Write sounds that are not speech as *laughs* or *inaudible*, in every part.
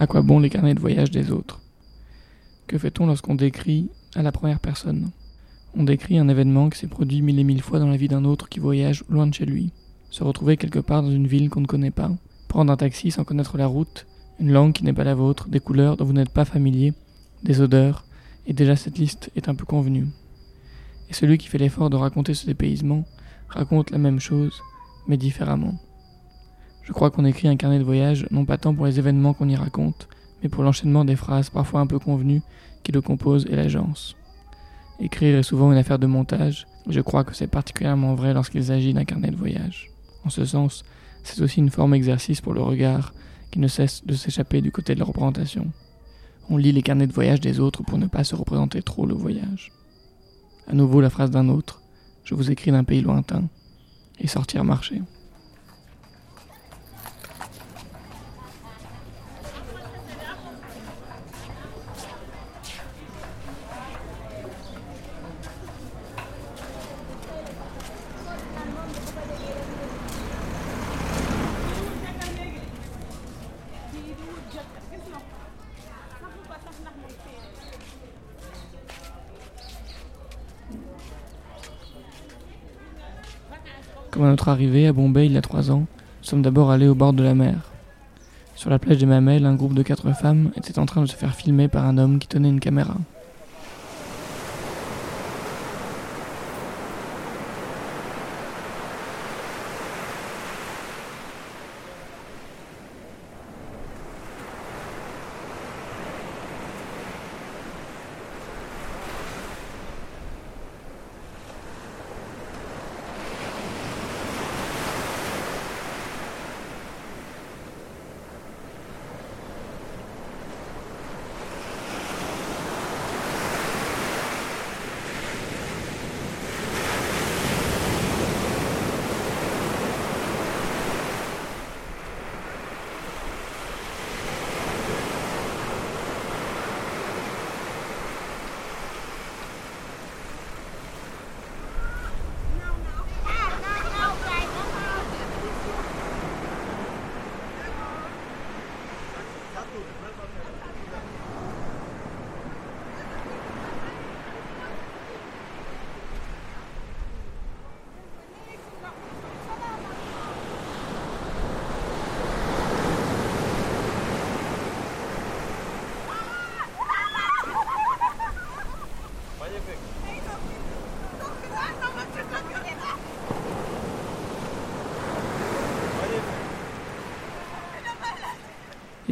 À quoi bon les carnets de voyage des autres? Que fait-on lorsqu'on décrit à la première personne? On décrit un événement qui s'est produit mille et mille fois dans la vie d'un autre qui voyage loin de chez lui. Se retrouver quelque part dans une ville qu'on ne connaît pas, prendre un taxi sans connaître la route, une langue qui n'est pas la vôtre, des couleurs dont vous n'êtes pas familier, des odeurs, et déjà cette liste est un peu convenue. Et celui qui fait l'effort de raconter ce dépaysement raconte la même chose, mais différemment. Je crois qu'on écrit un carnet de voyage non pas tant pour les événements qu'on y raconte, mais pour l'enchaînement des phrases parfois un peu convenues qui le composent et l'agence. Écrire est souvent une affaire de montage, et je crois que c'est particulièrement vrai lorsqu'il s'agit d'un carnet de voyage. En ce sens, c'est aussi une forme exercice pour le regard qui ne cesse de s'échapper du côté de la représentation. On lit les carnets de voyage des autres pour ne pas se représenter trop le voyage. À nouveau la phrase d'un autre, je vous écris d'un pays lointain, et sortir marcher. À notre arrivée à Bombay il y a trois ans, nous sommes d'abord allés au bord de la mer. Sur la plage des Mamelles, un groupe de quatre femmes était en train de se faire filmer par un homme qui tenait une caméra.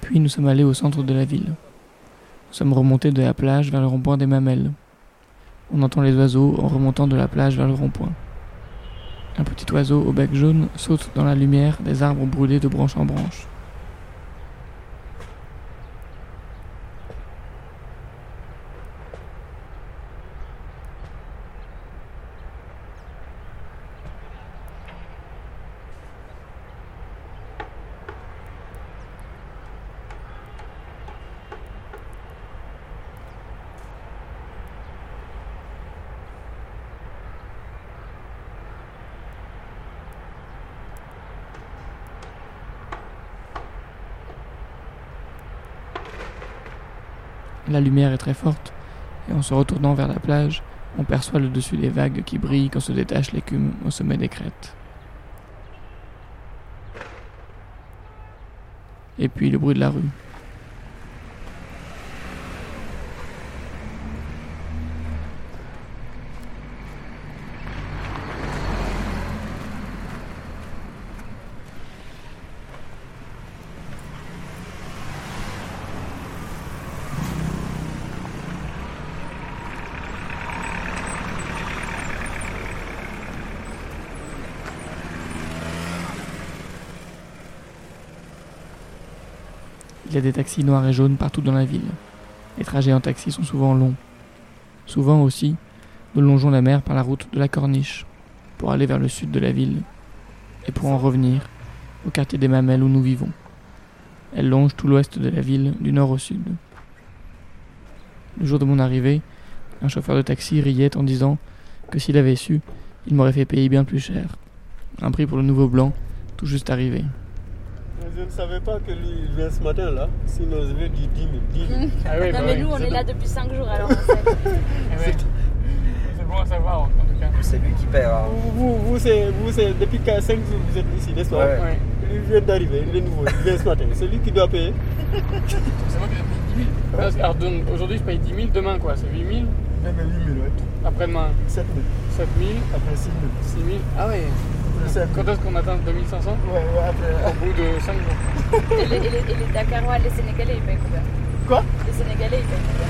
Puis nous sommes allés au centre de la ville. Nous sommes remontés de la plage vers le rond-point des Mamelles. On entend les oiseaux en remontant de la plage vers le rond-point. Un petit oiseau au bec jaune saute dans la lumière des arbres brûlés de branche en branche. La lumière est très forte, et en se retournant vers la plage, on perçoit le dessus des vagues qui brillent quand se détache l'écume au sommet des crêtes. Et puis le bruit de la rue. Des taxis noirs et jaunes partout dans la ville. Les trajets en taxi sont souvent longs. Souvent aussi, nous longeons la mer par la route de la Corniche pour aller vers le sud de la ville et pour en revenir au quartier des Mamelles où nous vivons. Elle longe tout l'ouest de la ville du nord au sud. Le jour de mon arrivée, un chauffeur de taxi riait en disant que s'il avait su, il m'aurait fait payer bien plus cher. Un prix pour le nouveau blanc, tout juste arrivé. Je ne savais pas que lui il vient ce matin là, sinon je vais dire 10 000. 10 000. Ah oui, non, bah mais oui. nous, on est là depuis 5 jours, alors on sait. *laughs* Ouais. C'est bon à savoir en tout cas. C'est lui qui perd. hein. Vous, vous, vous, c'est, vous c'est depuis 5 jours vous êtes ici, n'est-ce pas? Ouais. Ouais. Il vient d'arriver, il est nouveau, il vient ce matin. C'est lui qui doit payer. C'est moi qui ai payé 10 000. Parce que- Alors donc, aujourd'hui je paye 10 000, demain quoi C'est 8 000 Eh bien 8 000, ouais. Après-demain 7 000. 7 000 Après 6 000. 6 000 Ah ouais Après 5 Quand est-ce qu'on atteint 2500 Ouais, ouais, après. Au bout de 5 jours. Et les, et les- et les Dakarois, les Sénégalais, ils payent combien? Quoi? Les Sénégalais, ils payent combien?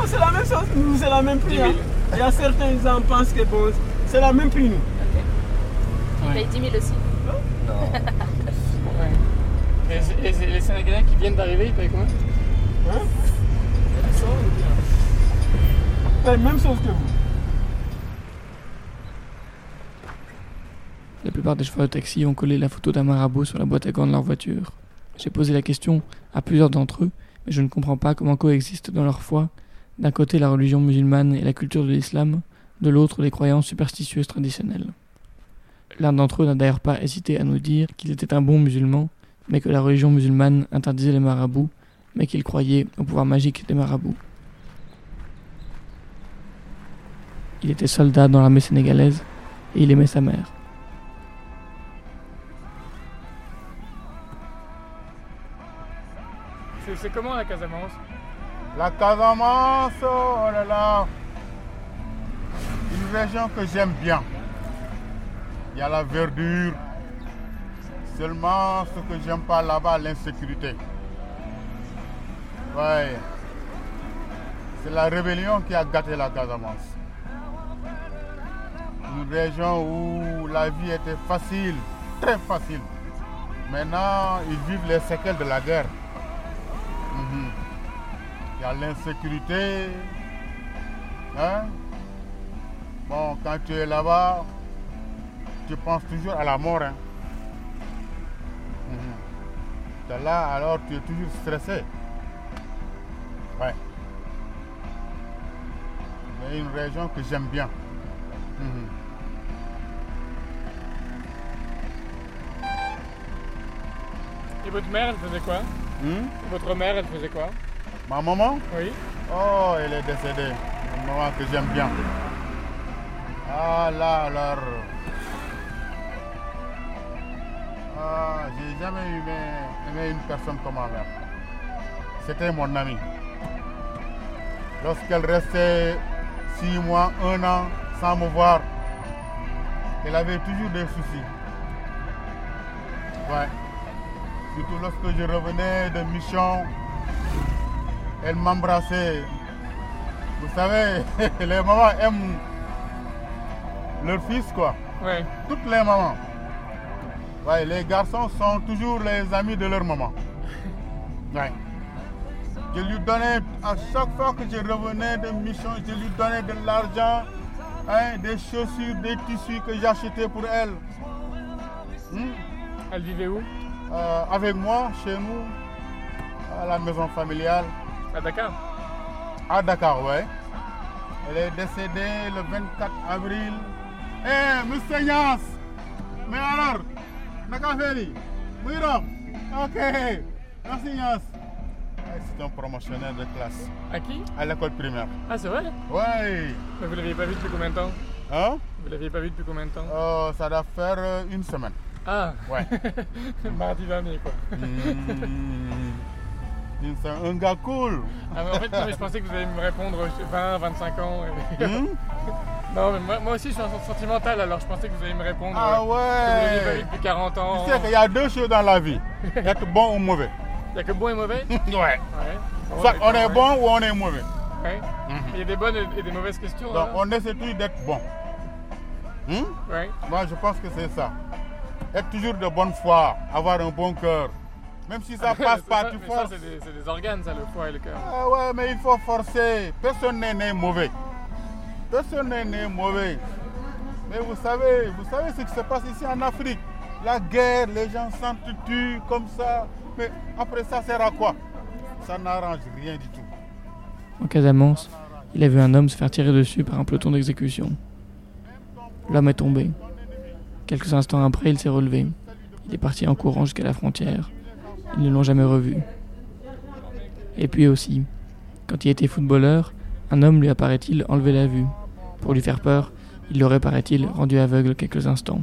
Oh, c'est la même chose, nous c'est la même prix. 10 000. hein. Il y a certains ils en pensent que bon, c'est la même prix nous. Ok. Ils Ouais. payent 10 000 aussi. Non. *laughs* Ouais. Et, c'est- et c'est les Sénégalais qui viennent d'arriver, ils payent combien? Hein? Ils ils payent la même chose que vous. Plupart des chauffeurs de taxi ont collé la photo d'un marabout sur la boîte à gants de leur voiture. J'ai posé la question à plusieurs d'entre eux, mais je ne comprends pas comment coexistent dans leur foi d'un côté la religion musulmane et la culture de l'islam, de l'autre les croyances superstitieuses traditionnelles. L'un d'entre eux n'a d'ailleurs pas hésité à nous dire qu'il était un bon musulman, mais que la religion musulmane interdisait les marabouts, mais qu'il croyait au pouvoir magique des marabouts. Il était soldat dans l'armée sénégalaise et il aimait sa mère. C'est comment la Casamance La Casamance, oh là là, une région que j'aime bien. Il y a la verdure. Seulement, ce que j'aime pas là-bas, l'insécurité. Ouais. C'est la rébellion qui a gâté la Casamance. Une région où la vie était facile, très facile. Maintenant, ils vivent les séquelles de la guerre. Mhm. Il y a l'insécurité. Hein? Bon, quand tu es là-bas, tu penses toujours à la mort. Hein? Es là, alors tu es toujours stressé. Ouais. C'est une région que j'aime bien. Mhm. Et votre mère, elle faisait quoi? Hmm? Votre mère, elle faisait quoi? Ma maman, Oui. oh, elle est décédée. Une maman que j'aime bien. Ah là, alors. Ah, j'ai jamais aimé, aimé une personne comme ma mère. C'était mon amie. Lorsqu'elle restait six mois, un an sans me voir, elle avait toujours des soucis. Ouais. Surtout lorsque je revenais de mission, elle m'embrassait. Vous savez, *laughs* les mamans aiment leur fils, quoi. Ouais. Toutes les mamans. Ouais, les garçons sont toujours les amis de leur maman. *laughs* Ouais. Je lui donnais, à chaque fois que je revenais de mission, je lui donnais de l'argent, hein, des chaussures, des tissus que j'achetais pour elle. Hmm? Elle vivait où? Euh, avec moi, chez nous, à la maison familiale, À Dakar? à Dakar, ouais. Elle est décédée le 24 avril. Eh, monsieur Nias Mais alors Naka Feli Mouiram Ok. Merci Nias Eh, C'est un promotionnel de classe. À qui? À l'école primaire. Ah, c'est vrai? Ouais. Mais vous l'aviez pas vu depuis combien de temps? Hein? Vous l'aviez pas vu depuis combien de temps? Euh, Ça doit faire euh, une semaine. Ah Ouais. *laughs* Mardi dernier, quoi. Hmm. C'est un gars cool. Ah, mais en fait, non, mais je pensais que vous alliez me répondre 20, 25 ans. et- Hmm? *laughs* non, mais moi, moi aussi, je suis un sentimental, alors je pensais que vous alliez me répondre Ah que vous depuis 40 ans. Tu sais qu'il y a deux choses dans la vie. Être bon ou mauvais. Il n'y a que bon et mauvais *laughs* Ouais. Ouais. Bon, Soit on est ouais. bon ou on est mauvais. Ouais. Il y a des bonnes et des mauvaises questions. Donc hein. on essaie d'être bon. Hmm? Ouais. Moi je pense que c'est ça. Être toujours de bonne foi, avoir un bon cœur. Même si ça passe pas, ça, tu forces. c'est des, c'est des organes, ça, le foie et le cœur. Ah ouais, mais il faut forcer. Personne n'est né mauvais. Personne n'est né mauvais. Mais vous savez, vous savez ce qui se passe ici en Afrique. La guerre, les gens s'entretuent comme ça. Mais après ça sert à quoi? Ça n'arrange rien du tout. En Casamance, il a vu un homme se faire tirer dessus par un peloton d'exécution. L'homme est tombé. Quelques instants après, il s'est relevé. Il est parti en courant jusqu'à la frontière. Ils ne l'ont jamais revu. Et puis aussi, quand il était footballeur, un homme lui apparaît-il enlevé la vue. Pour lui faire peur, il l'aurait, paraît-il, rendu aveugle quelques instants.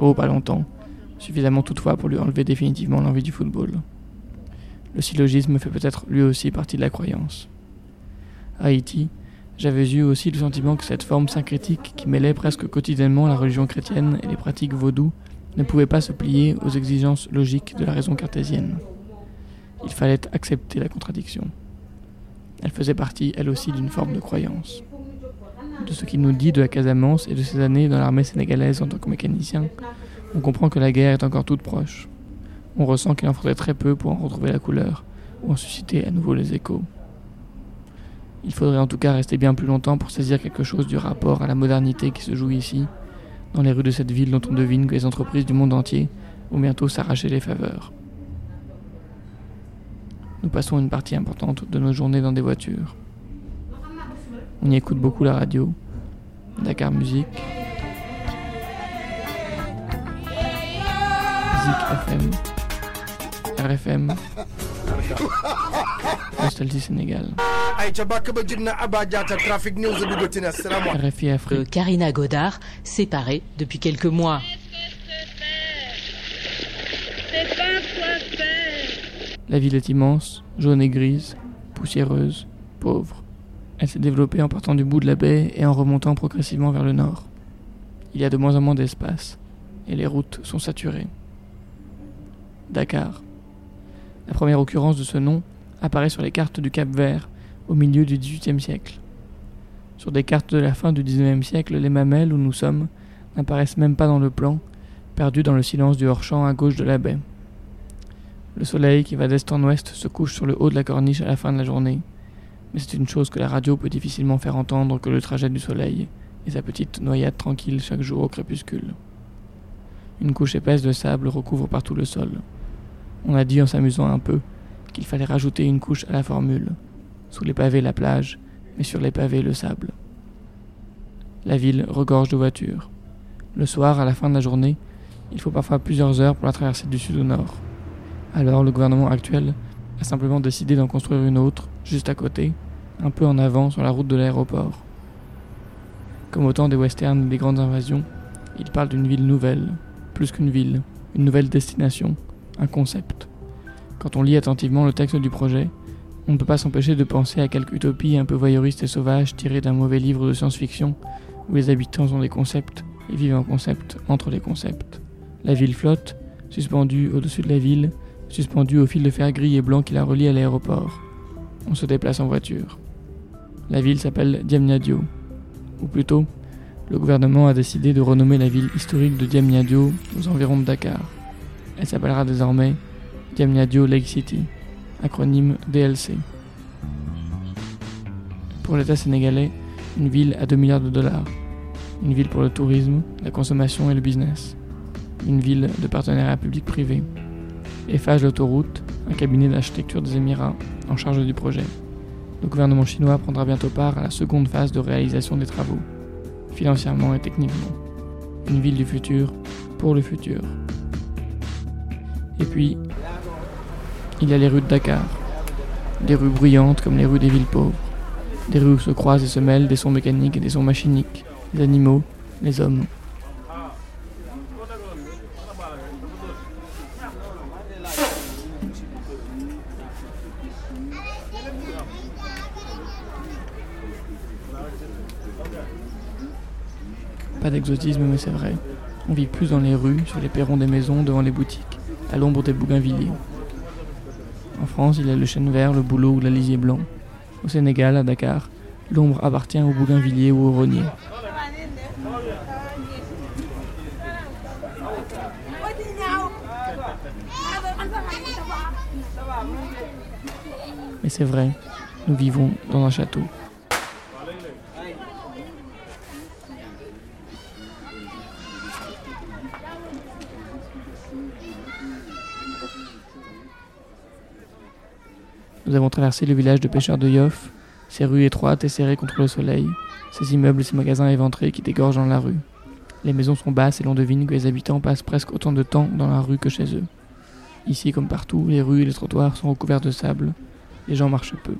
Oh, pas longtemps. Suffisamment toutefois pour lui enlever définitivement l'envie du football. Le syllogisme fait peut-être lui aussi partie de la croyance. Haïti, j'avais eu aussi le sentiment que cette forme syncrétique qui mêlait presque quotidiennement la religion chrétienne et les pratiques vaudou ne pouvait pas se plier aux exigences logiques de la raison cartésienne. Il fallait accepter la contradiction. Elle faisait partie, elle aussi, d'une forme de croyance. De ce qu'il nous dit de la Casamance et de ses années dans l'armée sénégalaise en tant que mécanicien, on comprend que la guerre est encore toute proche. On ressent qu'il en faudrait très peu pour en retrouver la couleur, ou en susciter à nouveau les échos. Il faudrait en tout cas rester bien plus longtemps pour saisir quelque chose du rapport à la modernité qui se joue ici, dans les rues de cette ville dont on devine que les entreprises du monde entier vont bientôt s'arracher les faveurs. Nous passons une partie importante de nos journées dans des voitures. On y écoute beaucoup la radio, Dakar Musique, Zik FM, RFM, *laughs* Nostalgie Sénégal, RFI Afrique. Euh, Karina Godard, séparée depuis quelques mois. La ville est immense, jaune et grise, poussiéreuse, pauvre. Elle s'est développée en partant du bout de la baie et en remontant progressivement vers le nord. Il y a de moins en moins d'espace, et les routes sont saturées. Dakar. La première occurrence de ce nom apparaît sur les cartes du Cap Vert au milieu du XVIIIe siècle. Sur des cartes de la fin du XIXe siècle, les mamelles où nous sommes n'apparaissent même pas dans le plan, perdus dans le silence du hors-champ à gauche de la baie. Le soleil qui va d'est en ouest se couche sur le haut de la corniche à la fin de la journée, mais c'est une chose que la radio peut difficilement faire entendre que le trajet du soleil et sa petite noyade tranquille chaque jour au crépuscule. Une couche épaisse de sable recouvre partout le sol. On a dit en s'amusant un peu qu'il fallait rajouter une couche à la formule. Sous les pavés la plage, mais sur les pavés le sable. La ville regorge de voitures. Le soir, à la fin de la journée, il faut parfois plusieurs heures pour la traverser du sud au nord. Alors le gouvernement actuel a simplement décidé d'en construire une autre, juste à côté, un peu en avant sur la route de l'aéroport. Comme au temps des westerns et des grandes invasions, il parle d'une ville nouvelle, plus qu'une ville, une nouvelle destination, un concept. Quand on lit attentivement le texte du projet, on ne peut pas s'empêcher de penser à quelque utopie un peu voyeuriste et sauvage tirée d'un mauvais livre de science-fiction où les habitants ont des concepts et vivent en concept entre les concepts. La ville flotte, suspendue au-dessus de la ville, suspendue au fil de fer gris et blanc qui la relie à l'aéroport. On se déplace en voiture. La ville s'appelle Diamniadio. Ou plutôt, le gouvernement a décidé de renommer la ville historique de Diamniadio aux environs de Dakar. Elle s'appellera désormais Diamniadio Lake City, acronyme DLC. Pour l'État sénégalais, une ville à 2 milliards de dollars. Une ville pour le tourisme, la consommation et le business. Une ville de partenariat public-privé. Eiffage l'autoroute, un cabinet d'architecture des Émirats en charge du projet. Le gouvernement chinois prendra bientôt part à la seconde phase de réalisation des travaux, financièrement et techniquement. Une ville du futur, pour le futur. Puis, il y a les rues de Dakar. Des rues bruyantes comme les rues des villes pauvres. Des rues où se croisent et se mêlent des sons mécaniques et des sons machiniques, les animaux, les hommes. Pas d'exotisme, mais c'est vrai. On vit plus dans les rues, sur les perrons des maisons, devant les boutiques, l'ombre des bougainvilliers. En France, il y a le chêne vert, le bouleau ou l'alisier blanc. Au Sénégal, à Dakar, l'ombre appartient au bougainvillier ou au rognier. Mais c'est vrai, nous vivons dans un château. Nous avons traversé le village de pêcheurs de Yoff, ses rues étroites et serrées contre le soleil, ses immeubles et ses magasins éventrés qui dégorgent dans la rue. Les maisons sont basses et l'on devine que les habitants passent presque autant de temps dans la rue que chez eux. Ici, comme partout, les rues et les trottoirs sont recouverts de sable. Les gens marchent peu.